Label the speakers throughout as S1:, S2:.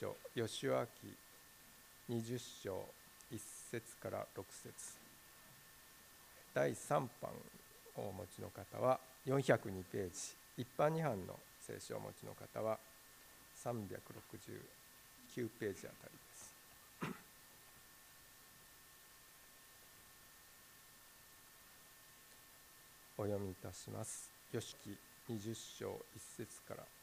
S1: 書吉脇20章1節から6節。第3版をお持ちの方は402ページ。一般二版の聖書をお持ちの方は369ページあたりです。お読みいたします。吉木20章1節から。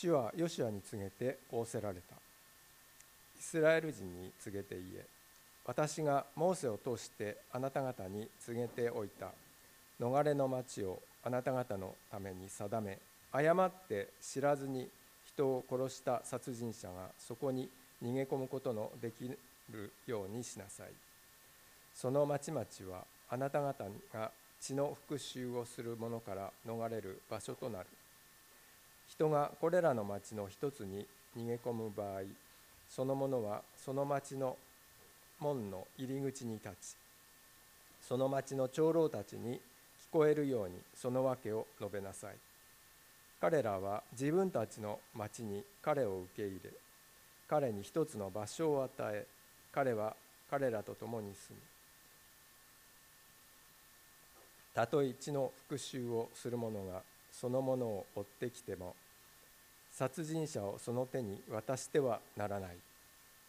S1: 主はヨシュアに告げて仰せられた。イスラエル人に告げて言え私がモーセを通してあなた方に告げておいた。逃れの町をあなた方のために定め誤って知らずに人を殺した殺人者がそこに逃げ込むことのできるようにしなさい。その町々はあなた方が血の復讐をする者から逃れる場所となる。人がこれらの町の一つに逃げ込む場合その者はその町の門の入り口に立ちその町の長老たちに聞こえるようにその訳を述べなさい。彼らは自分たちの町に彼を受け入れ彼に一つの場所を与え彼は彼らと共に住む。たとえ地の復讐をする者がそのものを追ってきても殺人者をその手に渡してはならない。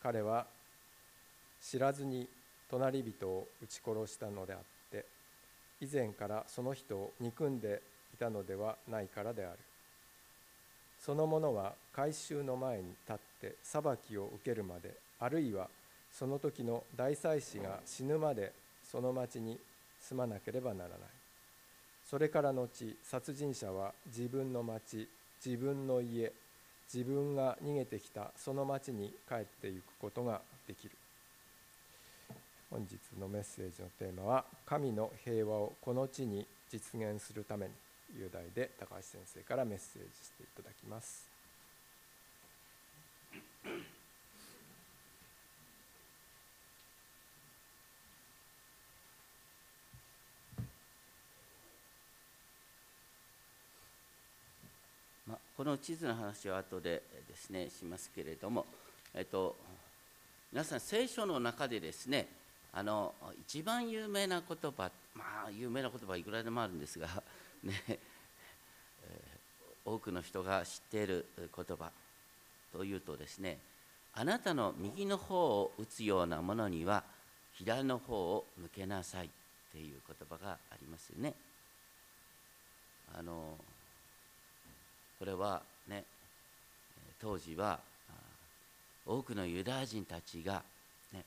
S1: 彼は知らずに隣人を撃ち殺したのであって以前からその人を憎んでいたのではないからである。その者は改宗の前に立って裁きを受けるまであるいはその時の大祭司が死ぬまでその町に住まなければならない。それから後殺人者は自分の町自分の家自分が逃げてきたその町に帰っていくことができる。本日のメッセージのテーマは「神の平和をこの地に実現するために」いう題で高橋先生からメッセージしていただきます。
S2: この地図の話は後でですねしますけれども、えっと、皆さん聖書の中でですねあの一番有名な言葉まあ有名な言葉いくらでもあるんですが ね、多くの人が知っている言葉というとですねあなたの右の方を打つようなものには左の方を向けなさいっていう言葉がありますよね。あのこれはね当時は多くのユダヤ人たちが、ね、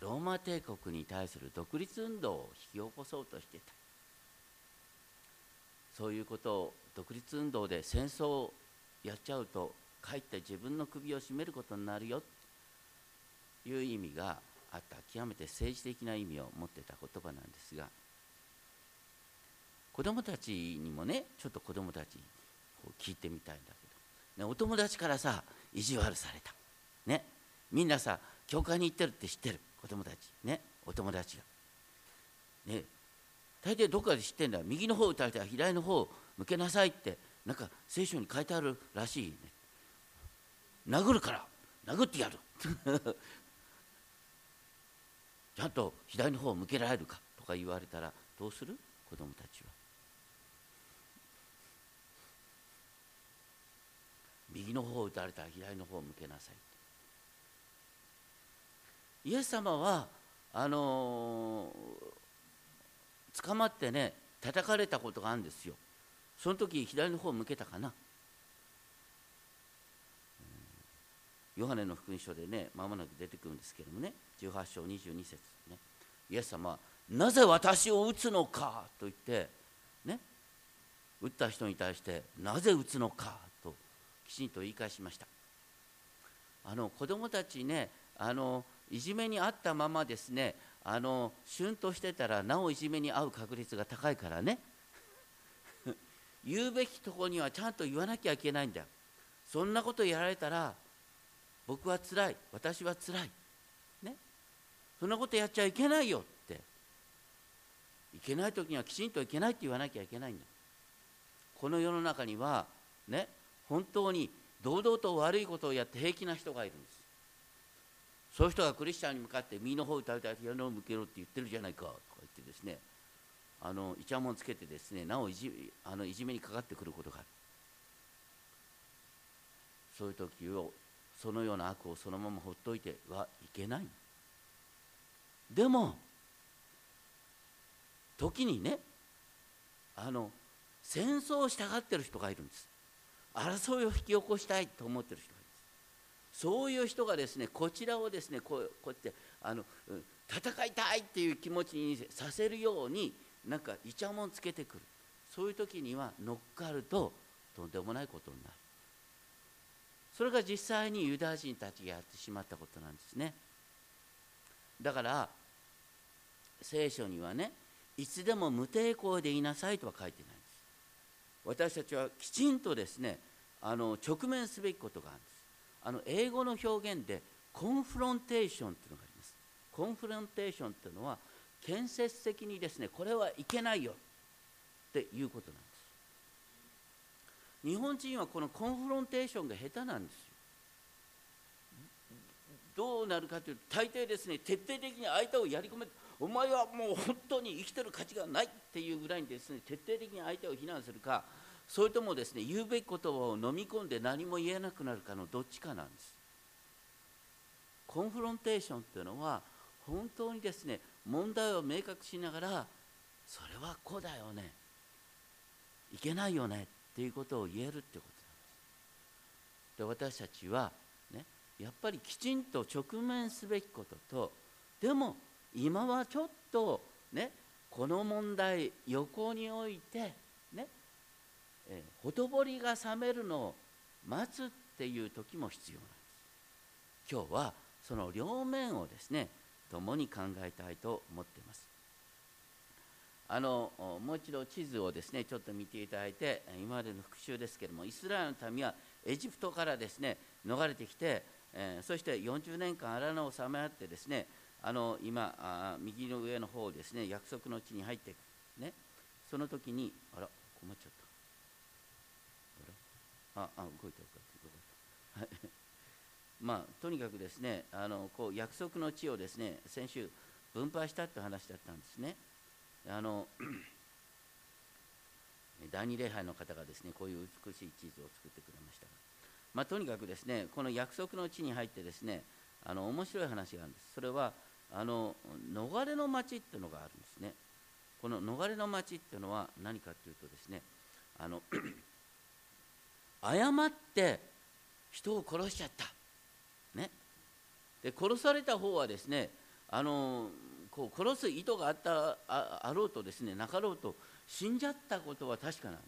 S2: ローマ帝国に対する独立運動を引き起こそうとしてた。そういうことを独立運動で戦争をやっちゃうとかえって自分の首を絞めることになるよという意味があった極めて政治的な意味を持ってた言葉なんですが子供たちにもねちょっと子供たち聞いてみたいんだけど、ね、お友達からさ意地悪された、ね、みんなさ教会に行ってるって知ってる？子供たち。ねお友達が。ね大抵どっかで知ってんだよ。右の方打たれたら左の方向けなさいってなんか聖書に書いてあるらしいね。殴るから。殴ってやる。ちゃんと左の方を向けられるか？とか言われたらどうする？子供たちは。右の方を打たれたら左の方を向けなさい。イエス様はあのー、捕まってね叩かれたことがあるんですよ。その時左の方を向けたかな。ヨハネの福音書でねまもなく出てくるんですけどもね。18章22節ね。イエス様は「なぜ私を打つのか」と言ってね。打った人に対して「なぜ打つのか」きちんと言い返しました。あの子供たちねあのいじめにあったままですねあの旬としてたらなおいじめに遭う確率が高いからね。言うべきとこにはちゃんと言わなきゃいけないんだよ。そんなことやられたら僕はつらい私はつらい。ね。そんなことやっちゃいけないよって。いけない時にはきちんといけないって言わなきゃいけないんだ。この世の中にはね本当に堂々と悪いことをやって平気な人がいるんです。そういう人がクリスチャンに向かって身の方を歌いたい矢野を向けろって言ってるじゃないかとか言ってですね。あのイチャモンつけてですねなおいじあのいじめにかかってくることがある。そういう時をそのような悪をそのままほっといてはいけない。でも時にねあの戦争をしたがってる人がいるんです。争いを引き起こしたいと思ってる人がいます。そういう人がですねこちらをですねこうこうやってあの戦いたいっていう気持ちにさせるようになんかイチャモンつけてくる。そういう時には乗っかるととんでもないことになる。それが実際にユダヤ人たちがやってしまったことなんですね。だから聖書にはねいつでも無抵抗でいなさいとは書いてない。私たちはきちんとですねあの直面すべきことがあるんです。あの英語の表現でコンフロンテーションというのがあります。コンフロンテーションというのは建設的にですねこれはいけないよ。っていうことなんです。日本人はこのコンフロンテーションが下手なんですよ。どうなるかというと大抵ですね徹底的に相手をやり込めお前はもう本当に生きてる価値がないっていうぐらいにですね徹底的に相手を非難するかそれともですね言うべき言葉を飲み込んで何も言えなくなるかのどっちかなんです。コンフロンテーションっていうのは本当にですね問題を明確しながらそれはこうだよねいけないよねっていうことを言えるってことなんです。で私たちはねやっぱりきちんと直面すべきこととでも今はちょっとねこの問題横に置いてねほとぼりが冷めるのを待つっていう時も必要なんです。今日はその両面をですね共に考えたいと思っています。あのもう一度地図をですねちょっと見ていただいて今までの復習ですけれどもイスラエルの民はエジプトからですね逃れてきて、えー、そして40年間荒野をさまよってですねあの今あ右の上の方ですね約束の地に入っていくねその時にあら困っちゃった。あらあ動いた動いた。動いた。まあとにかくですねあのこう約束の地をですね先週分配したって話だったんですね。あの 第二礼拝の方がですねこういう美しい地図を作ってくれましたが、まあ、とにかくですねこの約束の地に入ってですねあの面白い話があるんです。それはあの逃れの町っていうのがあるんですね。この逃れの町っていうのは何かというとですねあの 誤って人を殺しちゃった。ね。で殺された方はですねあのこう殺す意図があったああろうとですねなかろうと死んじゃったことは確かなんで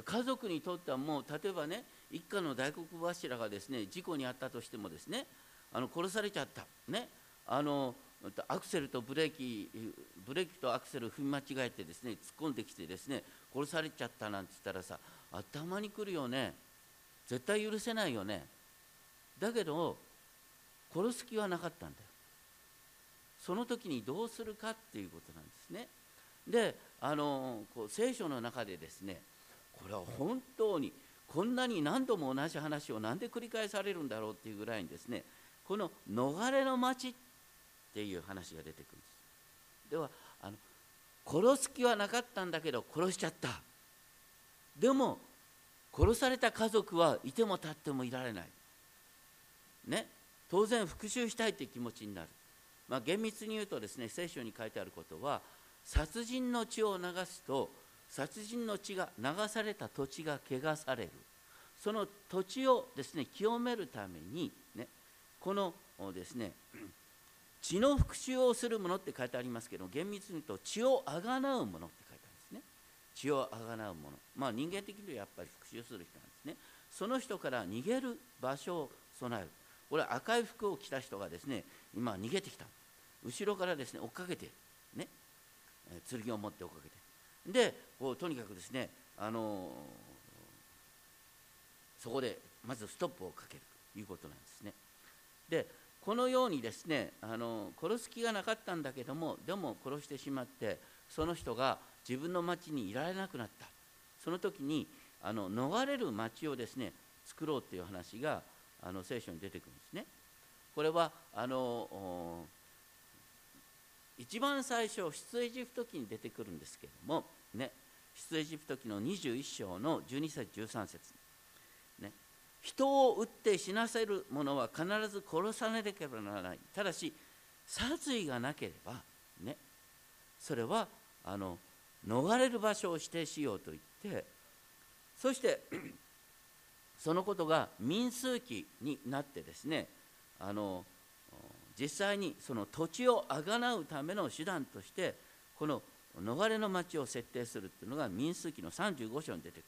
S2: す。家族にとってはもう例えばね一家の大黒柱がですね事故に遭ったとしてもですねあの殺されちゃった。ね。あのアクセルとブレーキブレーキとアクセル踏み間違えてですね突っ込んできてですね殺されちゃったなんて言ったらさ頭にくるよね。絶対許せないよね。だけど殺す気はなかったんだよ。その時にどうするかっていうことなんですね。であのこう聖書の中でですねこれは本当にこんなに何度も同じ話を何で繰り返されるんだろうっていうぐらいにですねこの逃れの町っていう話が出てくるんです。ではあの殺す気はなかったんだけど殺しちゃった。でも殺された家族はいても立ってもいられない。ね。当然復讐したいという気持ちになる、まあ、厳密に言うとですね聖書に書いてあることは殺人の血を流すと殺人の血が流された土地が汚される。その土地をですね清めるためにねこのですね血の復讐をするものって書いてありますけど厳密に言うと血をあがなうものって書いてあるんですね。血をあがなうもの。まあ人間的にはやっぱり復讐する人なんですね。その人から逃げる場所を備える。これ赤い服を着た人がですね今逃げてきた。後ろからですね追っかけてね。剣を持って追っかけて。でこうとにかくですねあのそこでまずストップをかけるということなんですね。でこのようにですねあの殺す気がなかったんだけどもでも殺してしまってその人が自分の町にいられなくなったその時にあの逃れる町をですね作ろうっていう話があの聖書に出てくるんですね。これはあの一番最初出エジプト記に出てくるんですけどもね出エジプト記の21章の12節13節人を撃って死なせる者は必ず殺さなければならないただし殺意がなければねそれはあの逃れる場所を指定しようと言ってそして そのことが民数記になってですねあの実際にその土地をあがなうための手段としてこの逃れの町を設定するっていうのが民数記の35章に出てく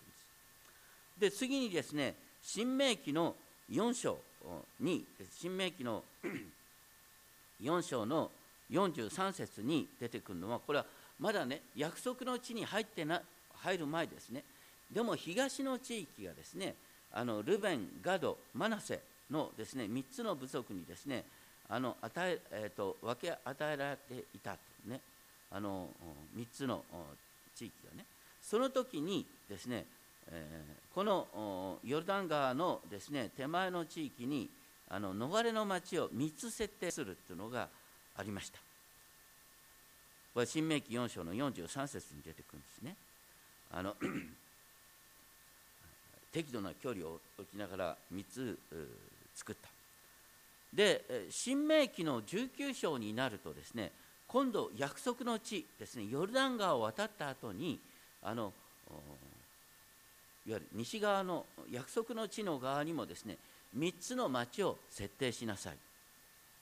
S2: るんです。で次にですね新明記の4章に新明記の 4章の43節に出てくるのはこれはまだね約束の地に入ってな入る前ですね。でも東の地域がですねあのルベンガドマナセのですね3つの部族にですねあの与ええーと、分け与えられていたとねあの3つの地域がね。その時にですね、このヨルダン川のですね手前の地域にあの逃れの町を3つ設定するっていうのがありました。これ新明記4章の43節に出てくるんですね。あの 適度な距離を置きながら3つ作った。で新明記の19章になるとですね今度約束の地ですねヨルダン川を渡った後にあのいわゆる西側の約束の地の側にもですね3つの町を設定しなさい。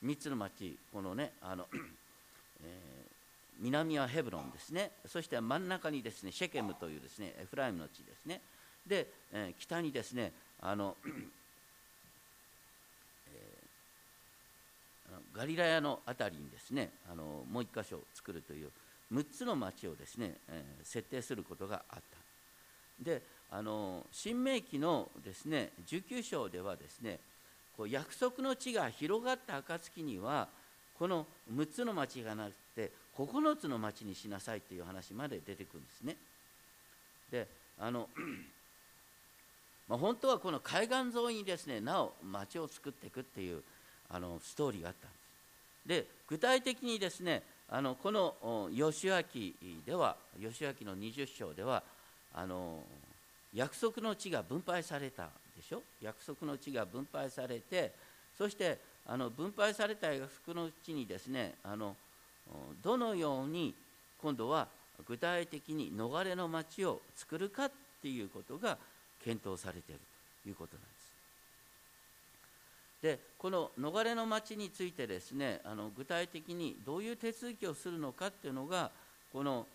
S2: 3つの町このねあの、えー、南はヘブロンですね。そして真ん中にですねシェケムというですねエフライムの地ですね。で、えー、北にですねあの ガリラヤの辺りにですねあのもう一箇所作るという6つの町をですね、え、設定することがあった。であの新明記のですね19章ではですねこう約束の地が広がった暁にはこの6つの町がなくて9つの町にしなさいという話まで出てくるんですね。であのまあ、本当はこの海岸沿いにですねなお町を作っていくっていうあのストーリーがあったんです。で具体的にですねあのこの義明では義明の20章ではあの約束の地が分配されたでしょ？約束の地が分配されてそしてあの分配された約束の地にですねあのどのように今度は具体的に逃れの町を作るかっていうことが検討されているということなんです。でこの逃れの町についてですねあの具体的にどういう手続きをするのかっていうのがこの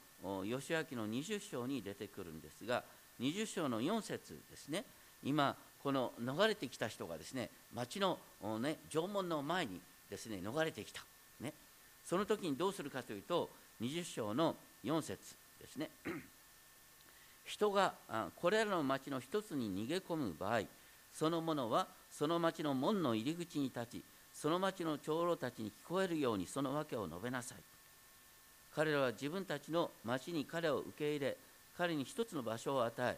S2: 義明の20章に出てくるんですが20章の4節ですね。今この逃れてきた人がですね町の、ね、縄文の前にですね逃れてきた、ね、その時にどうするかというと20章の4節ですね。人がこれらの町の一つに逃げ込む場合その者はその町の門の入り口に立ちその町の長老たちに聞こえるようにその訳を述べなさい。彼らは自分たちの町に彼を受け入れ彼に一つの場所を与え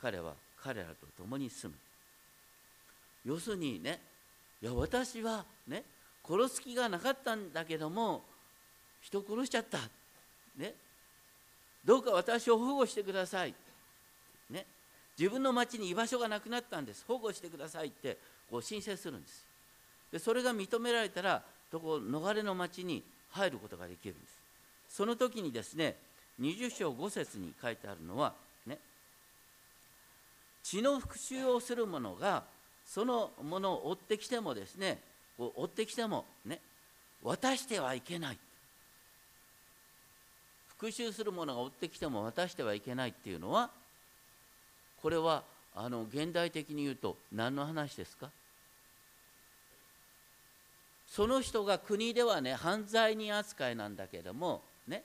S2: 彼は彼らと共に住む。要するにねいや私はね殺す気がなかったんだけども人殺しちゃった。ね。どうか私を保護してください。ね。自分の町に居場所がなくなったんです。保護してくださいってこう申請するんです。でそれが認められたらとこ逃れの町に入ることができるんです。その時にですね20章5節に書いてあるのはね血の復讐をする者がそのものを追ってきてもですね追ってきてもね渡してはいけない。復讐する者が追ってきても渡してはいけないっていうのはこれはあの現代的に言うと何の話ですか？その人が国ではね犯罪人扱いなんだけどもね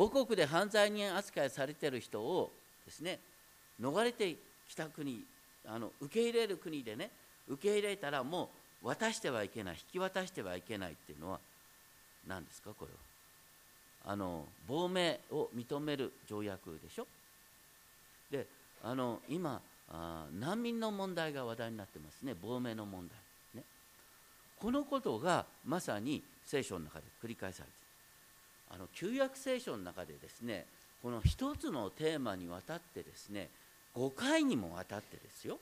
S2: 母国で犯罪人扱いされている人をですね逃れてきた国あの受け入れる国でね受け入れたらもう渡してはいけない引き渡してはいけないっていうのは何ですかこれは。あの亡命を認める条約でしょ。であの今あ難民の問題が話題になってますね。亡命の問題。ね。このことがまさに聖書の中で繰り返されている。あの旧約聖書の中でですねこの一つのテーマにわたってですね5回にもわたってですよ。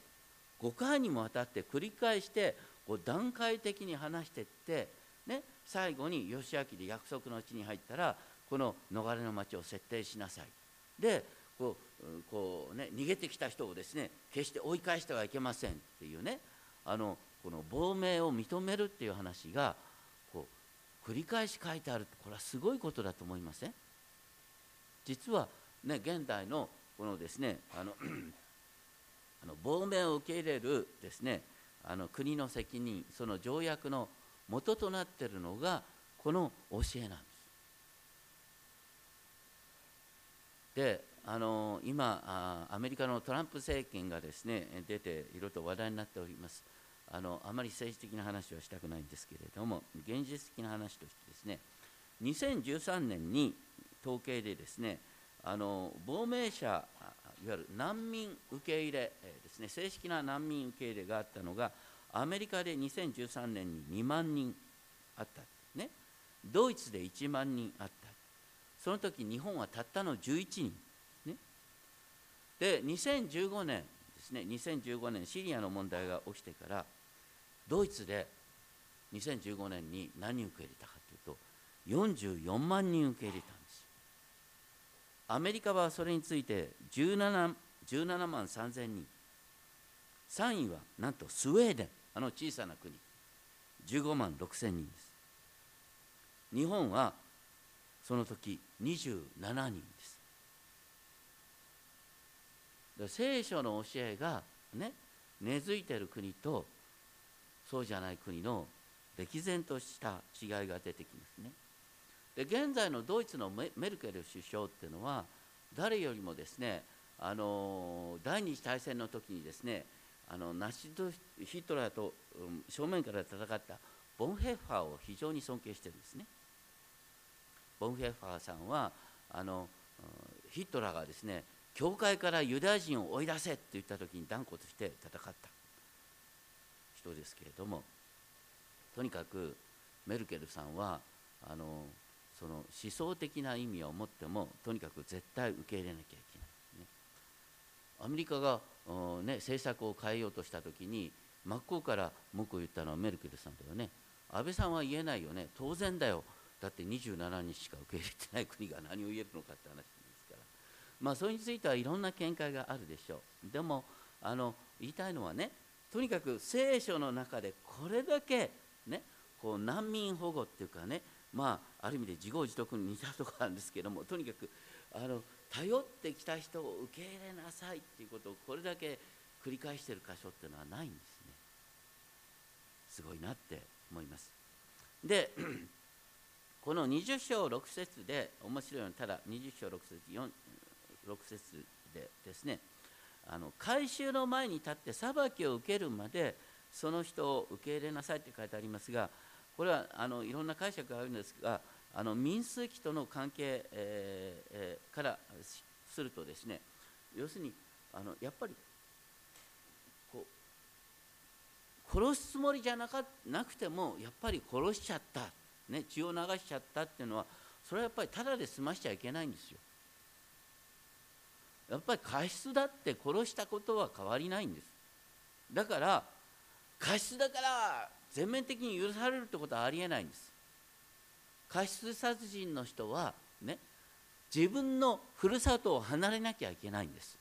S2: 5回にもわたって繰り返してこう段階的に話していって、ね、最後に義明で約束の地に入ったらこの逃れの町を設定しなさい。でこうこう、ね、逃げてきた人をですね決して追い返してはいけませんっていうねあのこの亡命を認めるっていう話が繰り返し書いてあるこれはすごいことだと思いません？実はね現代のこのですねあの あの亡命を受け入れるですねあの国の責任その条約の元となっているのがこの教えなんです。であの今アメリカのトランプ政権がですね出ていろいろと話題になっておりますあのあまり政治的な話はしたくないんですけれども現実的な話としてですね2013年に統計でですねあの亡命者いわゆる難民受け入れですね正式な難民受け入れがあったのがアメリカで2013年に2万人あったね。ドイツで1万人あった。その時日本はたったの11人ね。で2015年ですね2015年シリアの問題が起きてからドイツで2015年に何人受け入れたかというと44万人受け入れたんです。アメリカはそれについて 17, 17万3000人。3位はなんとスウェーデン。あの小さな国。15万6000人です。日本はその時27人です。聖書の教えがね根付いてる国とそうじゃない国の歴然とした違いが出てきますねで現在のドイツのメルケル首相っていうのは誰よりもですねあの第二次大戦の時にですねあのナチドヒトラーと、正面から戦ったボンヘッファーを非常に尊敬してるんですね。ボンヘッファーさんはあのヒトラーがですね教会からユダヤ人を追い出せって言った時に断固として戦った人ですけれどもとにかくメルケルさんはあのその思想的な意味を持ってもとにかく絶対受け入れなきゃいけない、ね、アメリカが、ね、政策を変えようとした時に真っ向から文句を言ったのはメルケルさんだよね。安倍さんは言えないよね。当然だよ。だって27日しか受け入れてない国が何を言えるのかって話ですから。まあそれについてはいろんな見解があるでしょう。でもあの言いたいのはねとにかく聖書の中でこれだけねこう難民保護っていうかねまあある意味で自業自得に似たとこなんですけどもとにかくあの頼ってきた人を受け入れなさいっていうことをこれだけ繰り返してる箇所っていうのはないんですね。すごいなって思います。で この20章6節で面白いのはただ20章6節 ,4 6節でですねあの回収の前に立って裁きを受けるまでその人を受け入れなさいって書いてありますがこれはあのいろんな解釈があるんですがあの民数記との関係、えーえー、からするとですね要するにあのやっぱりこう殺すつもりじゃなかなくてもやっぱり殺しちゃった、ね、血を流しちゃったっていうのはそれはやっぱりただで済ましちゃいけないんですよ。やっぱり過失だって殺したことは変わりないんです。だから過失だから全面的に許されるってことはありえないんです。過失殺人の人はね自分のふるさとを離れなきゃいけないんです。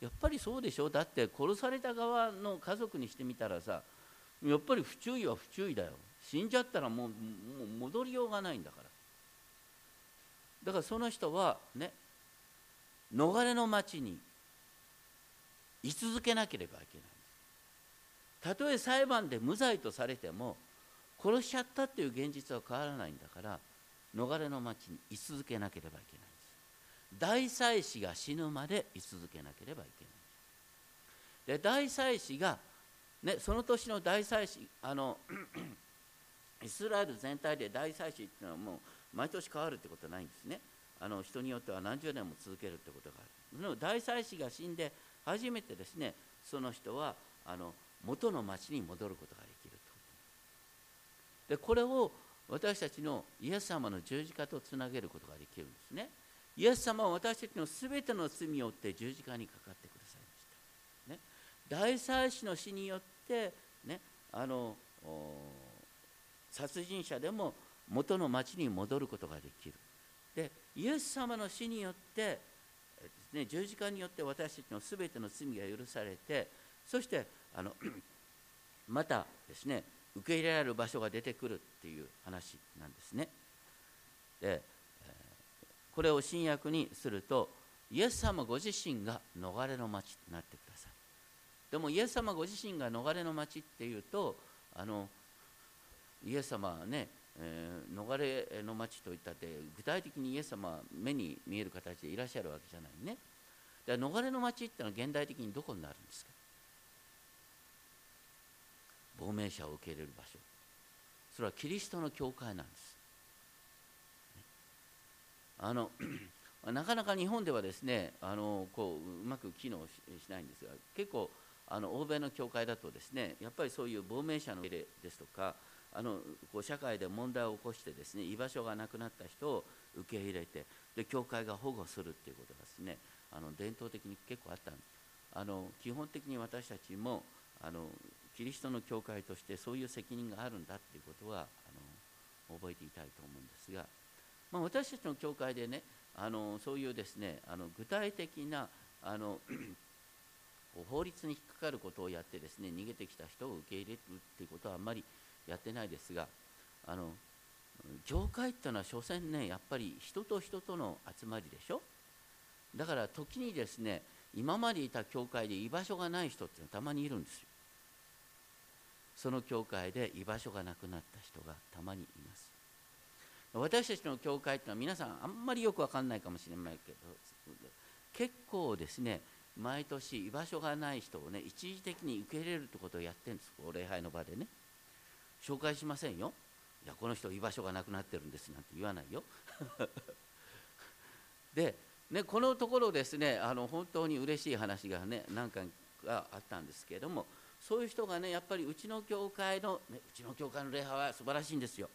S2: やっぱりそうでしょ？だって殺された側の家族にしてみたらさやっぱり不注意は不注意だよ。死んじゃったらもうもう戻りようがないんだから。だからその人はね逃れの町に居続けなければいけない。たとえ裁判で無罪とされても殺しちゃったっていう現実は変わらないんだから逃れの町に居続けなければいけない大祭司が死ぬまで居続けなければいけない。で大祭司が、ね、その年の大祭司あの イスラエル全体で大祭司っていうのはもう毎年変わるってことはないんですね。あの人によっては何十年も続けるってことがある。大祭司が死んで初めてですねその人はあの元の町に戻ることができると。でこれを私たちのイエス様の十字架とつなげることができるんですね。イエス様は私たちのすべての罪を負って十字架にかかってくださいました、ね、大祭司の死によってねあの殺人者でも元の町に戻ることができるでイエス様の死によってですね、十字架によって私たちのすべての罪が許されてそしてあの またですね受け入れられる場所が出てくるっていう話なんですね。でこれを新約にするとイエス様ご自身が逃れの町になってください。でもイエス様ご自身が逃れの町っていうとあのイエス様はねえー、逃れの町といったって具体的にイエス様は目に見える形でいらっしゃるわけじゃないね。だから逃れの町ってのは現代的にどこになるんですか？亡命者を受け入れる場所それはキリストの教会なんです。あの なかなか日本ではですねあのこううまく機能しないんですが結構あの欧米の教会だとですねやっぱりそういう亡命者の受け入れですとかあのこう社会で問題を起こしてですね居場所がなくなった人を受け入れてで教会が保護するっていうことがですねあの伝統的に結構あったんです。あの基本的に私たちもあのキリストの教会としてそういう責任があるんだっていうことはあの覚えていたいと思うんですが、まあ、私たちの教会でねあのそういうですねあの具体的なあの法律に引っかかることをやってですね逃げてきた人を受け入れるっていうことはあんまりやってないですがあの教会っていうのは所詮ねやっぱり人と人との集まりでしょ？だから時にですね今までいた教会で居場所がない人っていうのはたまにいるんですよ。その教会で居場所がなくなった人がたまにいます。私たちの教会っていうのは皆さんあんまりよく分かんないかもしれないけど結構ですね毎年居場所がない人をね一時的に受け入れるってことをやってるんです。礼拝の場でね。紹介しませんよいやこの人居場所がなくなってるんですなんて言わないよ で、ね、このところですねあの本当に嬉しい話がね何回かあったんですけれどもそういう人がねやっぱりうちの教会の、ね、うちの教会の礼拝は素晴らしいんですよ。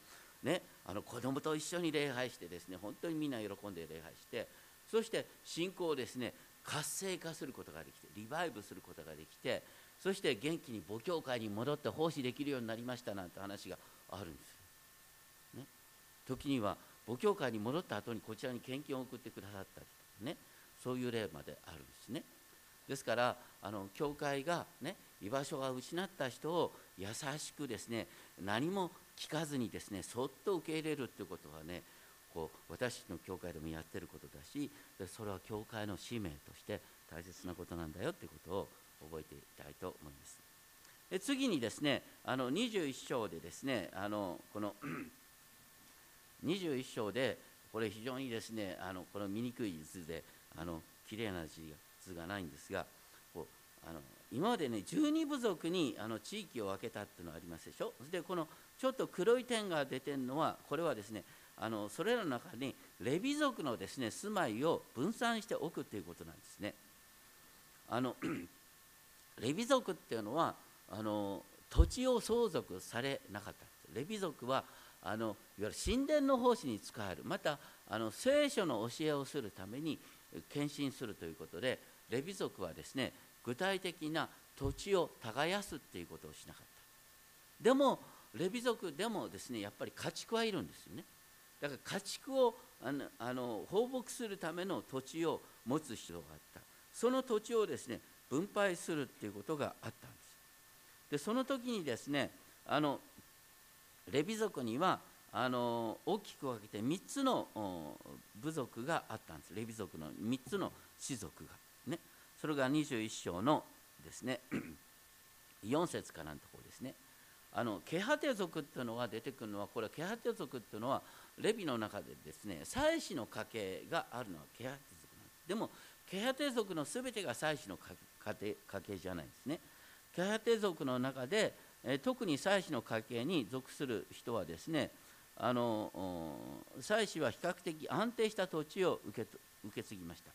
S2: ね、あの子供と一緒に礼拝してですね本当にみんな喜んで礼拝してそして信仰をですね活性化することができてリバイブすることができてそして元気に母教会に戻って奉仕できるようになりましたなんて話があるんです。ね、時には母教会に戻った後にこちらに献金を送ってくださったりとかねそういう例まであるんですね。ですからあの教会がね居場所が失った人を優しくですね何も聞かずにですねそっと受け入れるっていうことはねこう私の教会でもやってることだしそれは教会の使命として大切なことなんだよってことを覚えていきたいと思います。で次にですねあの21章でですねあのこの 21章でこれ非常にですねあのこの醜い図であの綺麗な字が図がないんですがこうあの今までね12部族にあの地域を分けたっていうのがありますでしょ？そしてこのちょっと黒い点が出てるのはこれはですねあのそれらの中にレビ族のですね住まいを分散しておくということなんですね。あの レビ族っていうのはあの土地を相続されなかった。レビ族はあのいわゆる神殿の奉仕に使える。またあの聖書の教えをするために献身するということでレビ族はですね具体的な土地を耕すっていうことをしなかった。でもレビ族でもですねやっぱり家畜はいるんですよね。だから家畜をあのあの放牧するための土地を持つ必要があった。その土地をですね分配するっていうことがあったんです。でその時にですねあのレビ族にはあの大きく分けて3つの部族があったんです。レビ族の3つの氏族が。ね。それが21章のですね 4節からのところですね。あのケハテ族っていうのが出てくるのはこれはケハテ族っていうのはレビの中でですね祭司の家系があるのはケハテ族なんです。でもケハテ族の全てが祭司の家系。系家系じゃないですね。ケハテ族の中で、え特に祭司の家系に属する人はですねあの妻子は比較的安定した土地を受け受け継ぎました。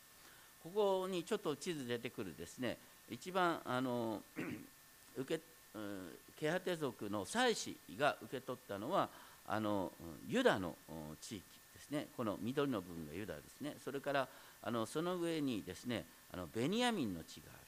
S2: ここにちょっと地図出てくるですね一番あの 受けケハテ族の妻子が受け取ったのはあのユダの地域ですね。この緑の部分がユダですね。それからあのその上にですねあのベニヤミンの地がある。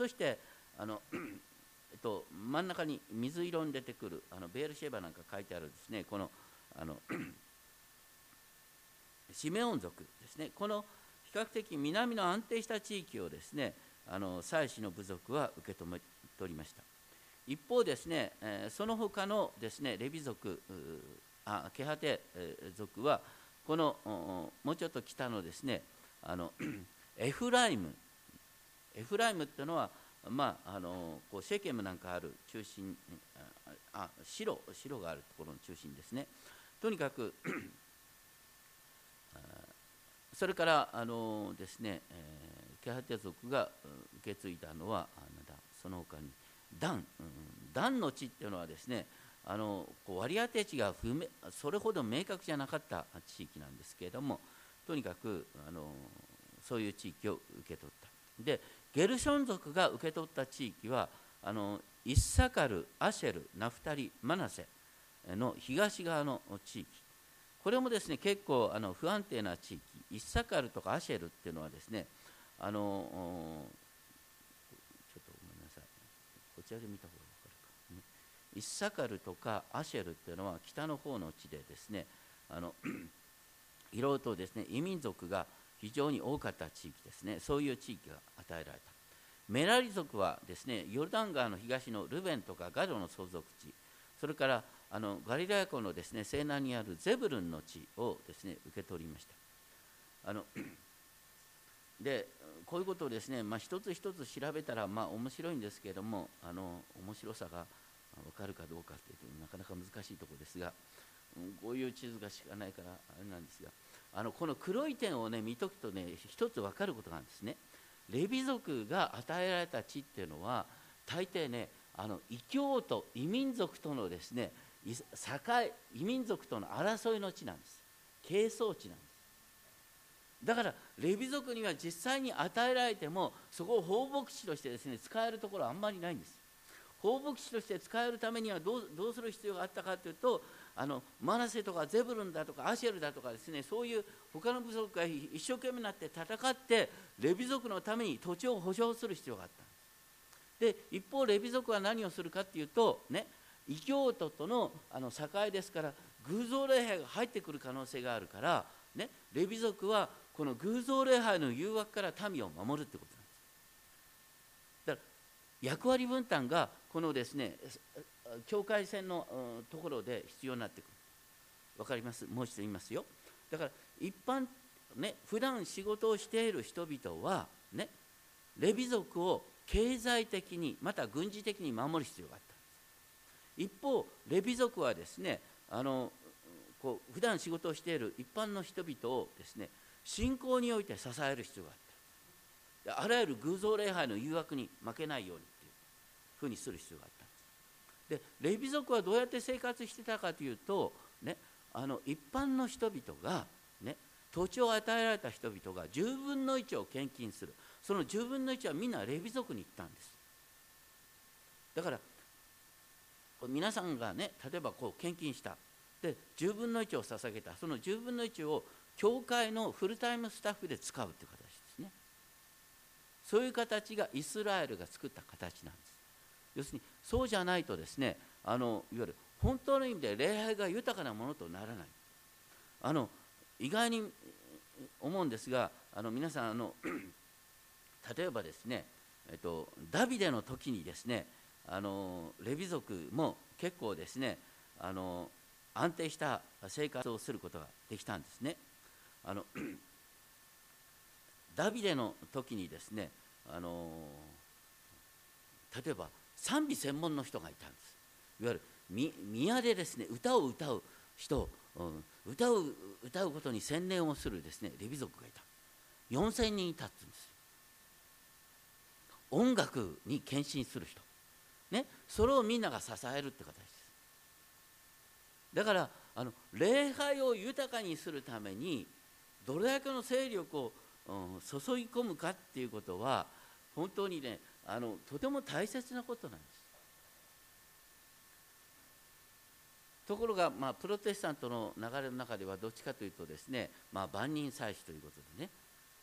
S2: そしてあの、えっと、真ん中に水色に出てくるあのベールシェーバーなんか書いてあるですね。このあの シメオン族ですね。この比較的南の安定した地域をですねあの祭司の部族は受け止めておりました。一方ですね、えその他のですねレビ族あケハテ族はこのもうちょっと北のですねあの エフライムエフライムっていうのはまあ、あのこうシェケムなんかある中心あ白白があるところの中心ですね。とにかくそれからあのですね、えー、ケハテ族が受け継いだのはなんだその他にダン、うん、ダンの地っていうのはですねあのこう割り当て地が不明それほど明確じゃなかった地域なんですけれどもとにかくあのそういう地域を受け取った。でゲルション族が受け取った地域はあのイッサカルアシェルナフタリマナセの東側の地域。これもですね結構あの不安定な地域。イッサカルとかアシェルっていうのはですねあのちょっとごめんなさい。こちらで見た方が分かるか、ね、イッサカルとかアシェルっていうのは北の方の地でですねあのいろいろとですね異民族が非常に多かった地域ですね。そういう地域が与えられた。メラリ族はですねヨルダン川の東のルベンとかガドの相続地それからあのガリラヤ湖のですね西南にあるゼブルンの地をですね受け取りました。あの でこういうことをですね、まあ、一つ一つ調べたらまあ面白いんですけれどもあの面白さが分かるかどうかというとなかなか難しいところですが、こういう地図がしかないからあれなんですがあのこの黒い点をね見とくとね一つ分かることがあるんですね。レビ族が与えられた地っていうのは大抵ねあの異教と異民族とのですね境異民族との争いの地なんです。係争地なんです。だからレビ族には実際に与えられてもそこを放牧地としてですね使えるところはあんまりないんです。放牧地として使えるためにはどうする必要があったかというとあのマナセとかゼブルンだとかアシェルだとかですねそういう他の部族が一生懸命になって戦ってレビ族のために土地を保証する必要があった。で一方レビ族は何をするかっていうとね異教徒とのあの境ですから偶像礼拝が入ってくる可能性があるから、ね、レビ族はこの偶像礼拝の誘惑から民を守るってことなんです。だから役割分担がこのですね境界線のところで必要になってくる。分かります？もう一度言いますよ。だから一般ね普段仕事をしている人々はねレビ族を経済的にまた軍事的に守る必要があった。一方レビ族はですねあのこう普段仕事をしている一般の人々をですね信仰において支える必要があった。あらゆる偶像礼拝の誘惑に負けないようにっていうふうにする必要があった。でレビ族はどうやって生活してたかというと、ね、あの一般の人々が、ね、土地を与えられた人々が10分の1を献金する。その10分の1はみんなレビ族に行ったんです。だから皆さんがね例えばこう献金した。で10分の1を捧げた。その10分の1を教会のフルタイムスタッフで使うという形ですね。そういう形がイスラエルが作った形なんです。要するにそうじゃないとですねあのいわゆる本当の意味で礼拝が豊かなものとならないあの意外に思うんですがあの皆さんあの 例えばですね、えっと、ダビデの時にですねあのレビ族も結構ですねあの安定した生活をすることができたんですね。あの ダビデの時にですねあの例えば賛美専門の人がいたんです。いわゆる宮でですね歌を歌う人、うん、歌う歌うことに専念をするですねレビ族がいた。4000人いたってんです。音楽に献身する人。ねそれをみんなが支えるって形です。だからあの礼拝を豊かにするためにどれだけの勢力を、うん、注ぎ込むかっていうことは本当にねあのとても大切なことなんです。ところが、まあ、プロテスタントの流れの中ではどっちかというとですね、まあ、万人祭司ということでね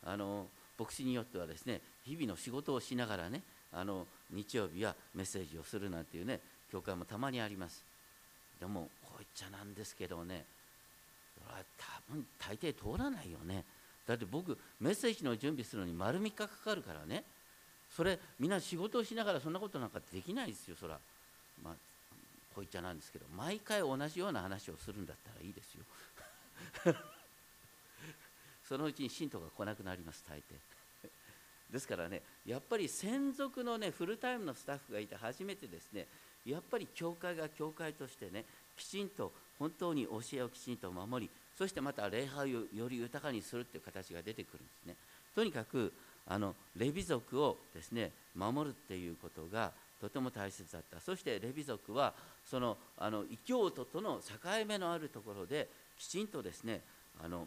S2: あの牧師によってはですね日々の仕事をしながらねあの日曜日はメッセージをするなんていうね教会もたまにありますでもこう言っちゃなんですけどねそれは多分大抵通らないよねだって僕メッセージの準備するのに丸3日かかるからねそれみんな仕事をしながらそんなことなんかできないですよ。そらまあこう言っちゃなんですけど毎回同じような話をするんだったらいいですよ。そのうちに信徒が来なくなります大抵。ですからねやっぱり専属のねフルタイムのスタッフがいて初めてですねやっぱり教会が教会としてねきちんと本当に教えをきちんと守りそしてまた礼拝をより豊かにするっていう形が出てくるんですね。とにかくあのレビ族をですね守るっていうことがとても大切だった。そしてレビ族はそのあの異教徒との境目のあるところできちんとですねあの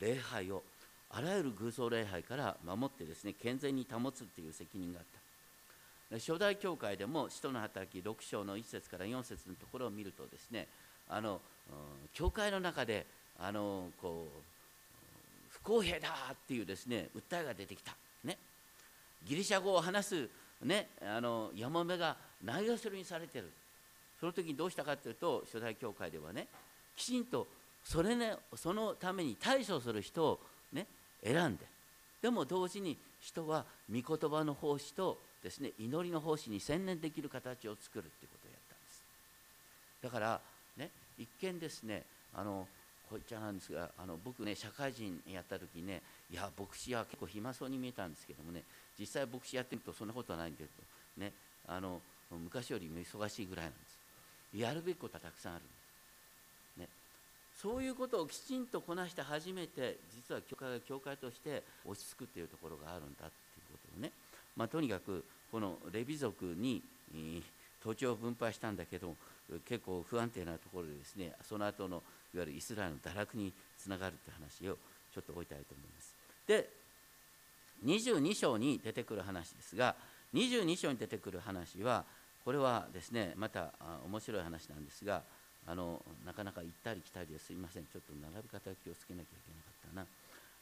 S2: 礼拝をあらゆる偶像礼拝から守ってですね健全に保つっていう責任があった。初代教会でも使徒の働き6章の1節から4節のところを見るとですねあの教会の中であのこう不公平だっていうですね訴えが出てきた、ね、ギリシャ語を話す、ね、あのやもめがないがしろにされてる。その時にどうしたかというと初代教会ではねきちんとそれ、ね、そのために対処する人を、ね、選んで。でも同時に人は御言葉の奉仕とですね祈りの奉仕に専念できる形を作るっていうことをやったんです。だからね一見ですねあのこう言っちゃなんですがあの僕ね社会人やった時にねいや牧師は結構暇そうに見えたんですけどもね実際牧師やってみるとそんなことはないんだけどねあの昔よりも忙しいぐらいなんです。やるべきことはたくさんあるんです。ね。そういうことをきちんとこなして初めて実は教会が教会として落ち着くっていうところがあるんだっていうことをね、まあ、とにかくこのレビ族に土地を分配したんだけど結構不安定なところでですねその後のいわゆるイスラエルの堕落につながるって話をちょっと置いたいと思います。で22章に出てくる話ですが22章に出てくる話はこれはですねまた面白い話なんですがあのなかなか行ったり来たりですいません。ちょっと並び方気をつけなきゃいけなかったな。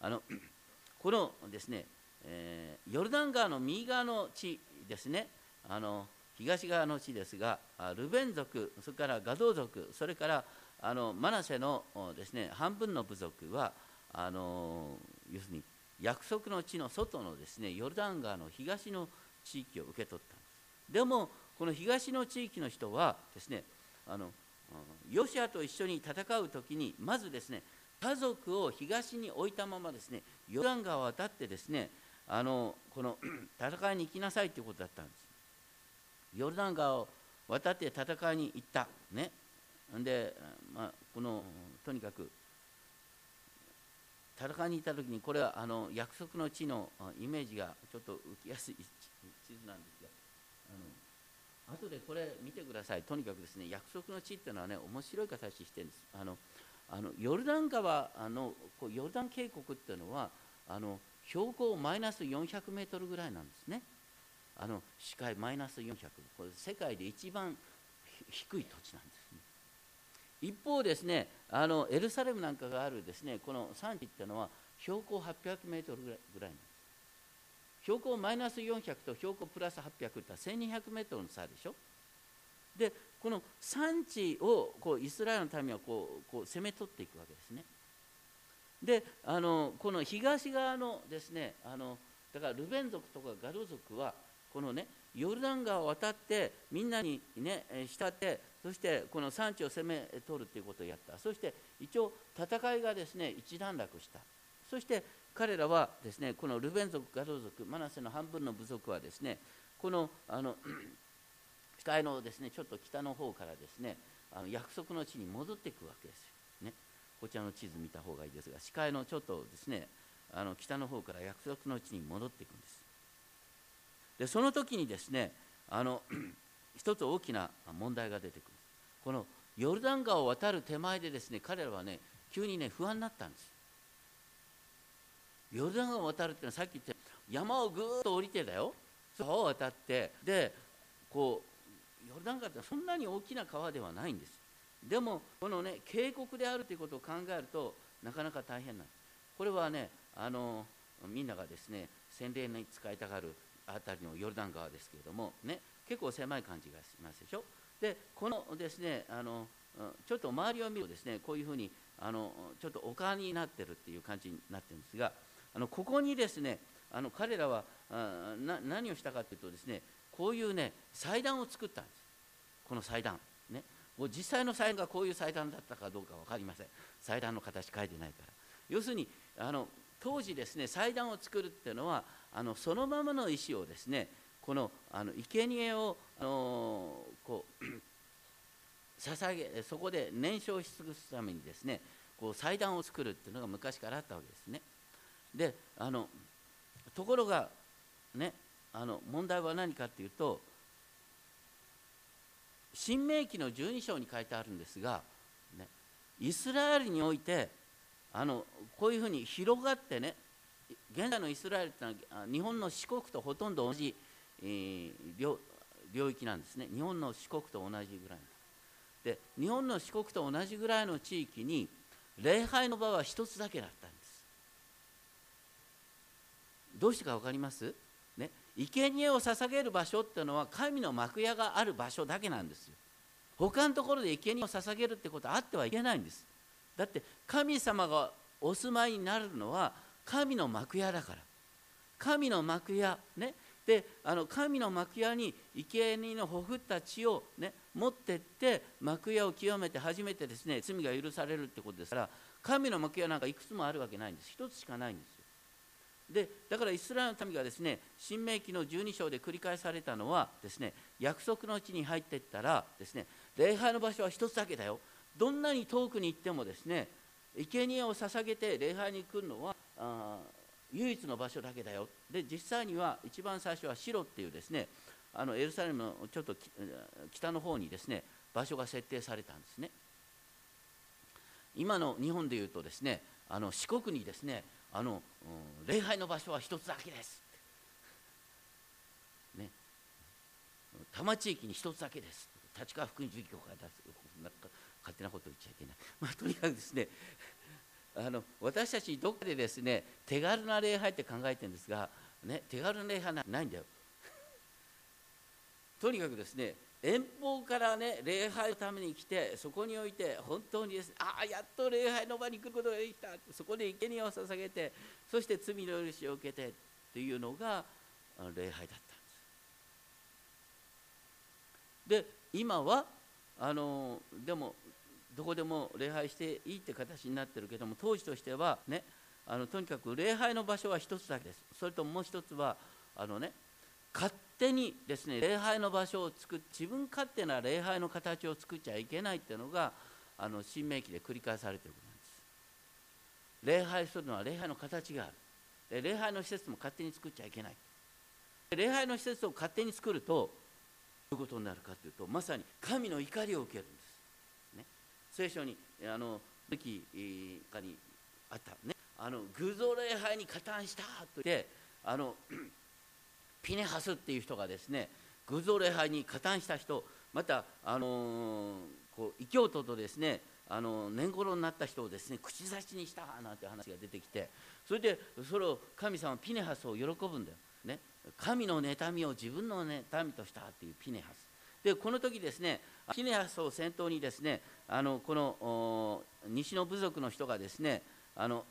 S2: あの このですね、えー、ヨルダン川の右側の地ですね。あの東側の地ですがルベン族それからガド族それからあのマナセのですね半分の部族はあの要するに約束の地の外のですねヨルダン川の東の地域を受け取ったんです。でもこの東の地域の人はですねあのヨシアと一緒に戦う時にまずですね家族を東に置いたままですねヨルダン川を渡ってですねあのこの 戦いに行きなさいということだったんです。ヨルダン川を渡って戦いに行った。ね。で、まあ、このとにかく戦いに行った時にこれはあの約束の地のイメージがちょっと浮きやすい地図なんですがあの後でこれ見てください。とにかくですね約束の地っていうのはね面白い形してるんです。あのあのヨルダン川あのこうヨルダン渓谷っていうのはあの標高マイナス400メートルぐらいなんですね。あの視界マイナス400これ世界で一番低い土地なんです。一方ですねあのエルサレムなんかがあるですねこの産地っていうのは標高800メートルぐらいぐらいなんです標高マイナス400と標高プラス800って1200メートルの差でしょ。でこの産地をこうイスラエルの民はこうこう攻め取っていくわけですね。であのこの東側のですねあのだからルベン族とかガド族はこのねヨルダン川を渡ってみんなにね慕ってそしてこの産地を攻め取るということをやった。そして一応戦いがですね一段落した。そして彼らはですねこのルベン族ガド族マナセの半分の部族はですねこのあの 視界のですねちょっと北の方からですねあの約束の地に戻っていくわけですよ、ね、こちらの地図見た方がいいですが視界のちょっとですねあの北の方から約束の地に戻っていくんです。でその時にですねあの 一つ大きな問題が出てくる。このヨルダン川を渡る手前でですね彼らはね急にね不安になったんです。ヨルダン川を渡るっていうのはさっき言った山をぐーっと降りてだよ。川を渡ってでこうヨルダン川ってそんなに大きな川ではないんです。でもこのね渓谷であるということを考えるとなかなか大変なんです。これはねあのみんながですね洗礼に使いたがるあたりのヨルダン川ですけれどもね結構狭い感じがしますでしょ？でこのですねあのちょっと周りを見るとですねこういうふうにあのちょっと丘になってるっていう感じになってるんですがあのここにですねあの彼らはあな何をしたかというとですねこういうね祭壇を作ったんです。この祭壇ね。もう実際の祭壇がこういう祭壇だったかどうか分かりません。祭壇の形書いてないから。要するにあの当時ですね祭壇を作るっていうのはあのそのままの石をですねこのあの生贄をあのこう 捧げそこで燃焼し尽くすためにですねこう祭壇を作るっていうのが昔からあったわけですね。であのところがねあの問題は何かっていうと新明記の12章に書いてあるんですが、ね、イスラエルにおいてあのこういうふうに広がってね現在のイスラエルってのは日本の四国とほとんど同じ、えー、領領域なんですね。日本の四国と同じぐらいで日本の四国と同じぐらいの地域に礼拝の場は一つだけだったんです。どうしてか分かります？ね。生贄を捧げる場所っていうのは神の幕屋がある場所だけなんですよ。他のところで生贄を捧げるってことはあってはいけないんです。だって神様がお住まいになるのは神の幕屋だから。神の幕屋ね。であの神の幕屋に生贄のほふった血を、ね、持ってって幕屋を清めて初めてですね罪が許されるってことですから神の幕屋なんかいくつもあるわけないんです。一つしかないんですよ。でだからイスラエルの民がですね新明記の12章で繰り返されたのはですね約束の地に入っていったらですね礼拝の場所は一つだけだよ。どんなに遠くに行ってもですね生贄を捧げて礼拝に来るのはあ唯一の場所だけだよ。で実際には一番最初はシロっていうですねあのエルサレムのちょっと北の方にですね場所が設定されたんですね。今の日本でいうとですねあの四国にですねあの、うん、礼拝の場所は一つだけです。ね。多摩地域に一つだけです。立川福音授業会出す勝手なこと言っちゃいけない、まあ、とにかくですね あの私たちどこでですね手軽な礼拝って考えてるんですが、ね、手軽な礼拝ないんだよ。とにかくですね遠方からね礼拝のために来てそこにおいて本当にですねああやっと礼拝の場に来ることができた。そこで生贄を捧げてそして罪の許しを受けてっていうのが礼拝だったんです。で今はあのでもどこでも礼拝していいって形になってるけども当時としてはねあのとにかく礼拝の場所は一つだけです。それともう一つはあのね勝手にですね礼拝の場所を作っ自分勝手な礼拝の形を作っちゃいけないっていうのがあの新明記で繰り返されてることなんです。礼拝するのは礼拝の形がある。礼拝の施設も勝手に作っちゃいけない。礼拝の施設を勝手に作るとどういうことになるかというとまさに神の怒りを受けるんです。聖書にあの時かにあったね。あの偶像礼拝に加担したと言ってあの ピネハスっていう人がですね偶像礼拝に加担した人またあのこう異教徒とですねあの年頃になった人をですね口差しにしたなんて話が出てきてそれでそれを神様ピネハスを喜ぶんだよ、ね、神の妬みを自分の妬みとしたっていうピネハス。でこの時ですねピネハスを先頭にですねあのこの西の部族の人がですねあの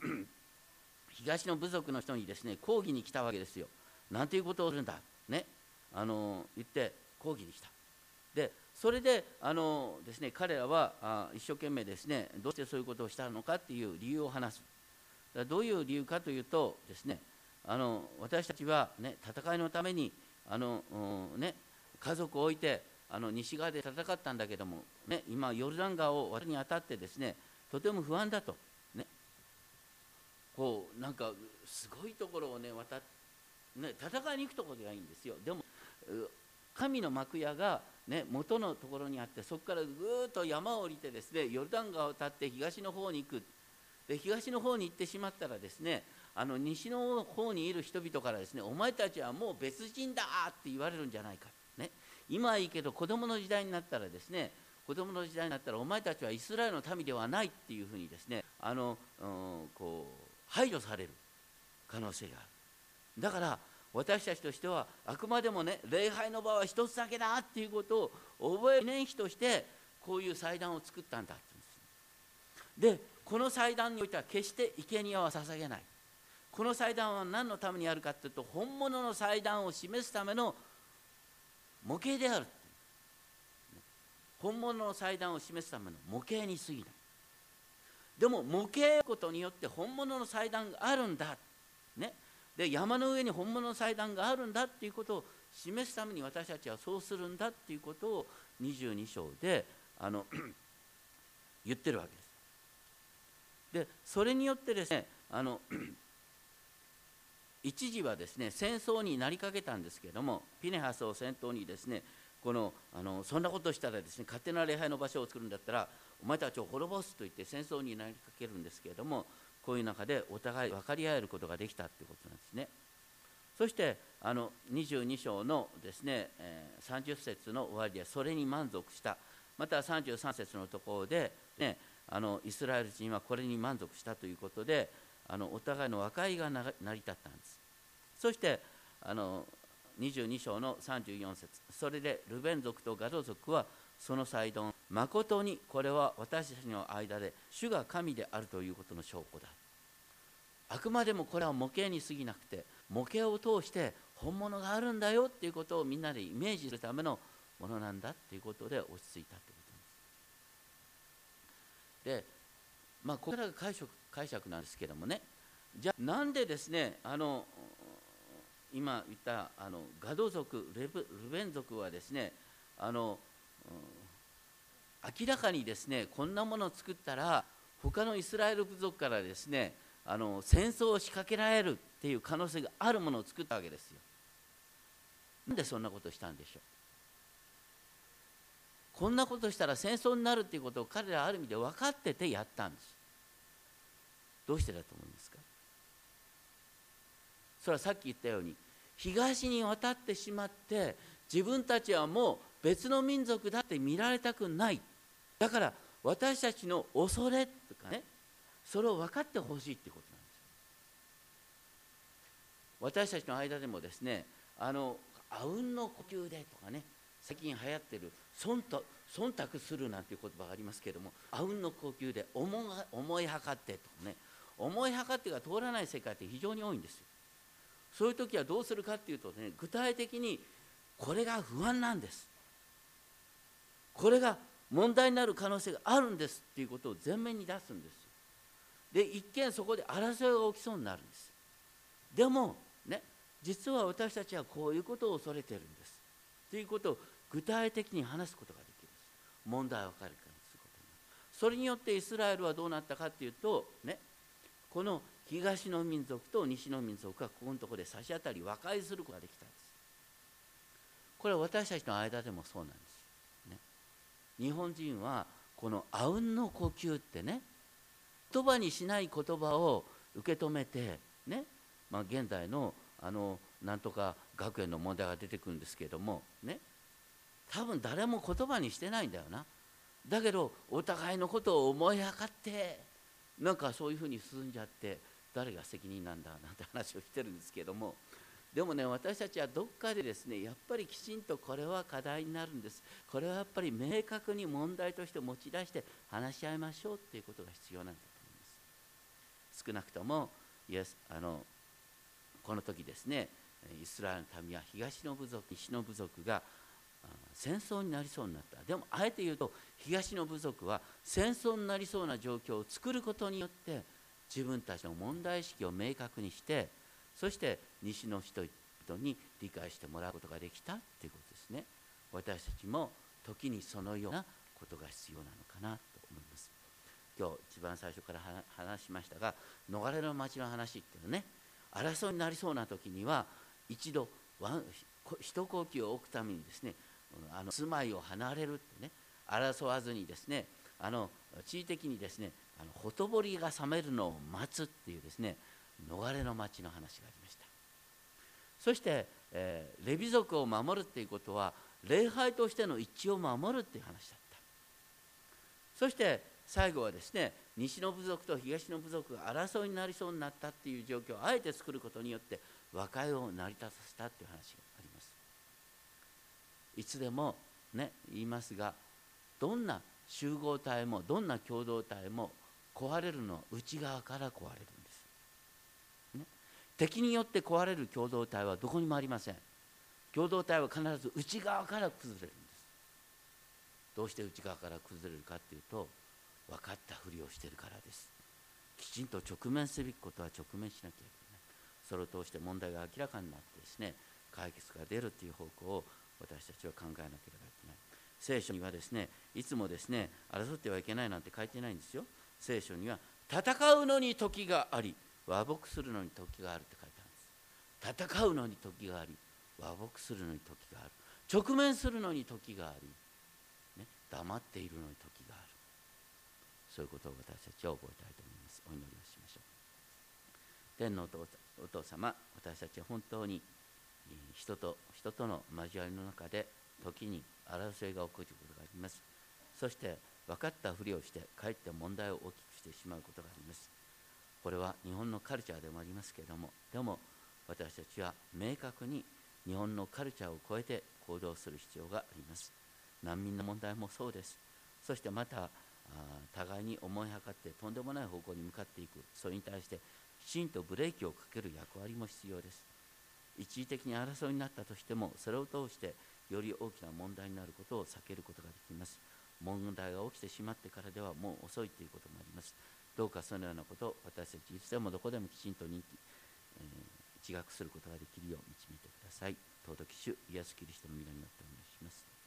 S2: 東の部族の人にですね抗議に来たわけですよ。なんていうことをするんだ、ね、あの言って抗議に来た。でそれであのです、ね、彼らはあ一生懸命ですねどうしてそういうことをしたのかっていう理由を話す。どういう理由かというとですねあの私たちは、ね、戦いのためにあの、ね、家族を置いてあの西側で戦ったんだけども、ね、今ヨルダン川を渡るにあたってですねとても不安だと、ね、こうなんかすごいところをね渡っね、戦いに行くところではいいんですよ。でも神の幕屋がね、元のところにあってそこからぐーっと山を降りてですねヨルダン川を渡って東の方に行く。で東の方に行ってしまったらですねあの西の方にいる人々からですねお前たちはもう別人だって言われるんじゃないか、今はいいけど子供の時代になったらですね子供の時代になったらお前たちはイスラエルの民ではないっていうふうにですねあの、うん、こう排除される可能性がある。だから私たちとしてはあくまでもね礼拝の場は一つだけだっていうことを覚える念碑としてこういう祭壇を作ったんだって言うです。でこの祭壇においては決して生贄は捧げない。この祭壇は何のためにあるかというと本物の祭壇を示すための模型である本物の祭壇を示すための模型に過ぎない。でも模型ことによって本物の祭壇があるんだ。ね。で山の上に本物の祭壇があるんだっていうことを示すために私たちはそうするんだっていうことを22章であの 言ってるわけです。でそれによってですねあの一時はですね戦争になりかけたんですけれどもピネハスを先頭にですねこのあのそんなことしたらですね勝手な礼拝の場所を作るんだったらお前たちを滅ぼすと言って戦争になりかけるんですけれどもこういう中でお互い分かり合えることができたということなんですね。そしてあの22章のですね、えー、30節の終わりでそれに満足したまた33節のところで、ね、あのイスラエル人はこれに満足したということであのお互いの和解が成り立ったんです。そしてあの22章の34節。それでルベン族とガド族はその祭壇誠にこれは私たちの間で主が神であるということの証拠だ。あくまでもこれは模型に過ぎなくて模型を通して本物があるんだよっていうことをみんなでイメージするためのものなんだっていうことで落ち着いたってことです。でまあここからが解釈解釈なんですけどもねじゃあなんでですねあの今言ったあのガド族レブルベン族はですねあの、明らかにですねこんなものを作ったら他のイスラエル部族からですねあの戦争を仕掛けられるっていう可能性があるものを作ったわけですよ。なんでそんなことをしたんでしょう？こんなことしたら戦争になるっていうことを彼らある意味で分かっててやったんです。どうしてだと思いますか？それはさっき言ったように東に渡ってしまって自分たちはもう別の民族だって見られたくない。だから私たちの恐れとかねそれを分かってほしいってことなんです私たちの間でもですねあのあうんの呼吸でとかね最近流行ってる忖度忖度するなんていう言葉がありますけれどもあうんの呼吸で思思いはかってとかね思いはかってが通らない世界って非常に多いんですよ。そういう時はどうするかっていうとね具体的にこれが不安なんです。これが問題になる可能性があるんですっていうことを前面に出すんですで一見そこで争いが起きそうになるんですでもね実は私たちはこういうことを恐れてるんです。ということを具体的に話すことができる。問題を分かるからすることにそれによってイスラエルはどうなったかっていうとねこの東の民族と西の民族がここのところで差し当たり和解することができたんです。これは私たちの間でもそうなんです、ね、日本人はこのあうんの呼吸ってね言葉にしない言葉を受け止めてね、まあ、現在のあのなんとか学園の問題が出てくるんですけれどもね。多分誰も言葉にしてないんだよな。だけどお互いのことを思いはかってなんかそういうふうに進んじゃって誰が責任なんだなんて話をしてるんですけれども。でもね私たちはどっかでですねやっぱりきちんとこれは課題になるんです。これはやっぱり明確に問題として持ち出して話し合いましょうっていうことが必要なんだと思います。少なくともイエスあのこの時ですねイスラエルの民は東の部族西の部族が戦争になりそうになった。でもあえて言うと東の部族は戦争になりそうな状況を作ることによって自分たちの問題意識を明確にしてそして西の人々に理解してもらうことができたということですね。私たちも時にそのようなことが必要なのかなと思います。今日一番最初から話しましたが逃れの町の話っていうのね。争いになりそうな時には一度一呼吸を置くためにですねあの住まいを離れるってね争わずにですねあの地位的にですねあのほとぼりが冷めるのを待つっていうですね逃れの町の話がありました。そして、えー、レビ族を守るっていうことは礼拝としての一致を守るっていう話だった。そして最後はですね西の部族と東の部族が争いになりそうになったっていう状況をあえて作ることによって和解を成り立たせたっていう話があります。いつでもね言いますがどんな集合体もどんな共同体も壊れるのは内側から壊れるんです、ね、敵によって壊れる共同体はどこにもありません。共同体は必ず内側から崩れるんです。どうして内側から崩れるかっていうと分かったふりをしてるからです。きちんと直面すべきことは直面しなきゃいけない。それを通して問題が明らかになってですね解決が出るという方向を私たちは考えなければいけない。聖書にはですねいつもですね争ってはいけないなんて書いてないんですよ。聖書には戦うのに時があり和睦するのに時があるって書いてあるんです。戦うのに時があり和睦するのに時がある。直面するのに時があり、ね、黙っているのに時がある。そういうことを私たちは覚えたいと思います。お祈りをしましょう。天皇お父様私たちは本当に人と人との交わりの中で時に争いが起こることがあります。そして分かったふりをしてかえって問題を大きくしてしまうことがあります。これは日本のカルチャーでもありますけれどもでも私たちは明確に日本のカルチャーを超えて行動する必要があります。難民の問題もそうです。そしてまた互いに思いはかってとんでもない方向に向かっていく。それに対してきちんとブレーキをかける役割も必要です。一時的に争いになったとしてもそれを通してより大きな問題になることを避けることができます。問題が起きてしまってからではもう遅いということもあります。どうかそのようなことを私たちいつでもどこでもきちんと認えー、自覚することができるよう導いてください。尊き主イエス・キリストの皆によってお願いします。